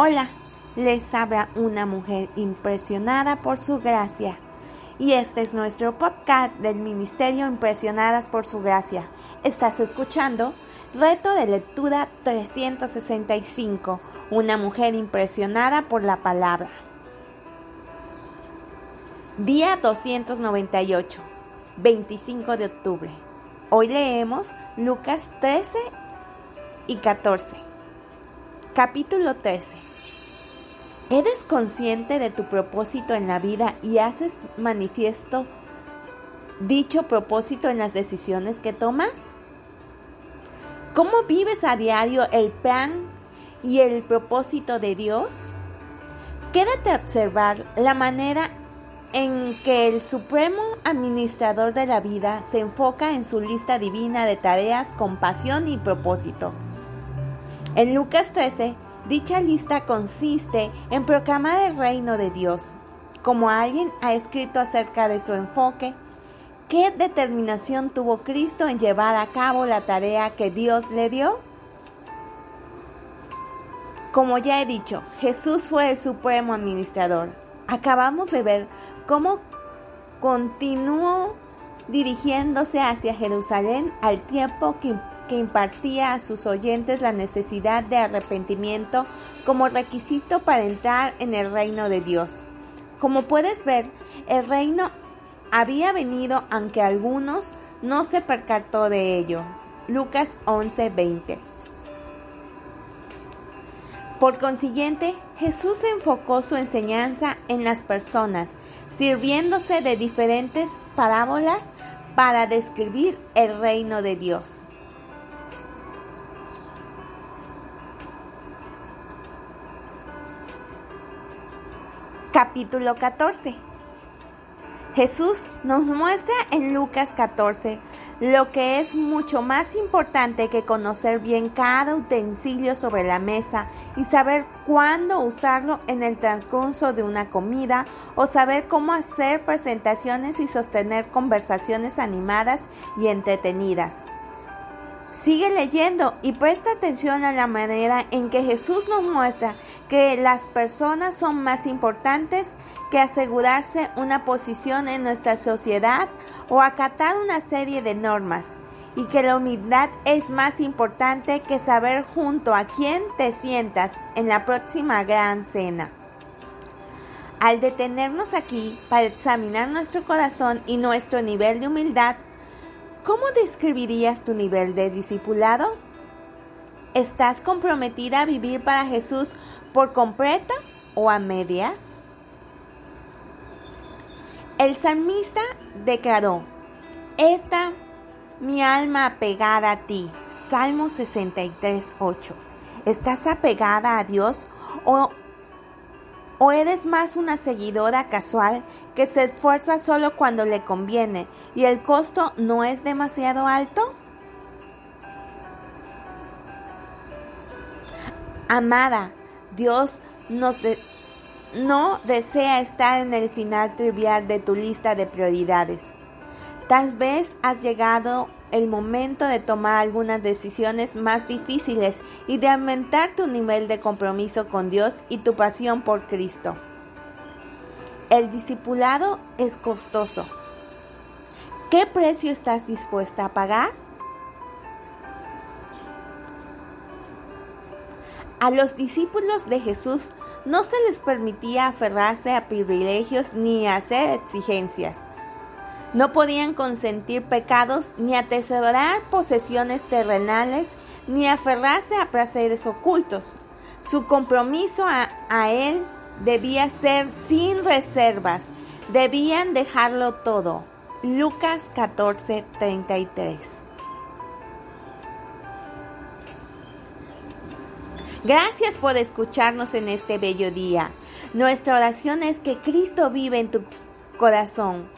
Hola, les habla una mujer impresionada por su gracia. Y este es nuestro podcast del Ministerio Impresionadas por su gracia. Estás escuchando Reto de Lectura 365, una mujer impresionada por la palabra. Día 298, 25 de octubre. Hoy leemos Lucas 13 y 14. Capítulo 13. ¿Eres consciente de tu propósito en la vida y haces manifiesto dicho propósito en las decisiones que tomas? ¿Cómo vives a diario el plan y el propósito de Dios? Quédate a observar la manera en que el Supremo Administrador de la vida se enfoca en su lista divina de tareas con pasión y propósito. En Lucas 13, Dicha lista consiste en proclamar el reino de Dios. Como alguien ha escrito acerca de su enfoque, ¿qué determinación tuvo Cristo en llevar a cabo la tarea que Dios le dio? Como ya he dicho, Jesús fue el supremo administrador. Acabamos de ver cómo continuó dirigiéndose hacia Jerusalén al tiempo que que impartía a sus oyentes la necesidad de arrepentimiento como requisito para entrar en el reino de Dios. Como puedes ver, el reino había venido aunque algunos no se percató de ello. Lucas 11:20. Por consiguiente, Jesús enfocó su enseñanza en las personas, sirviéndose de diferentes parábolas para describir el reino de Dios. Capítulo 14 Jesús nos muestra en Lucas 14 lo que es mucho más importante que conocer bien cada utensilio sobre la mesa y saber cuándo usarlo en el transcurso de una comida o saber cómo hacer presentaciones y sostener conversaciones animadas y entretenidas. Sigue leyendo y presta atención a la manera en que Jesús nos muestra que las personas son más importantes que asegurarse una posición en nuestra sociedad o acatar una serie de normas y que la humildad es más importante que saber junto a quién te sientas en la próxima gran cena. Al detenernos aquí para examinar nuestro corazón y nuestro nivel de humildad, ¿Cómo describirías tu nivel de discipulado? ¿Estás comprometida a vivir para Jesús por completo o a medias? El salmista declaró, Esta mi alma apegada a ti. Salmo 63, 8. ¿Estás apegada a Dios o ¿O eres más una seguidora casual que se esfuerza solo cuando le conviene y el costo no es demasiado alto? Amada, Dios nos no desea estar en el final trivial de tu lista de prioridades. Tal vez has llegado el momento de tomar algunas decisiones más difíciles y de aumentar tu nivel de compromiso con Dios y tu pasión por Cristo. El discipulado es costoso. ¿Qué precio estás dispuesta a pagar? A los discípulos de Jesús no se les permitía aferrarse a privilegios ni hacer exigencias. No podían consentir pecados ni atesorar posesiones terrenales ni aferrarse a placeres ocultos. Su compromiso a, Él debía ser sin reservas. Debían dejarlo todo. Lucas 14, 33. Gracias por escucharnos en este bello día. Nuestra oración es que Cristo vive en tu corazón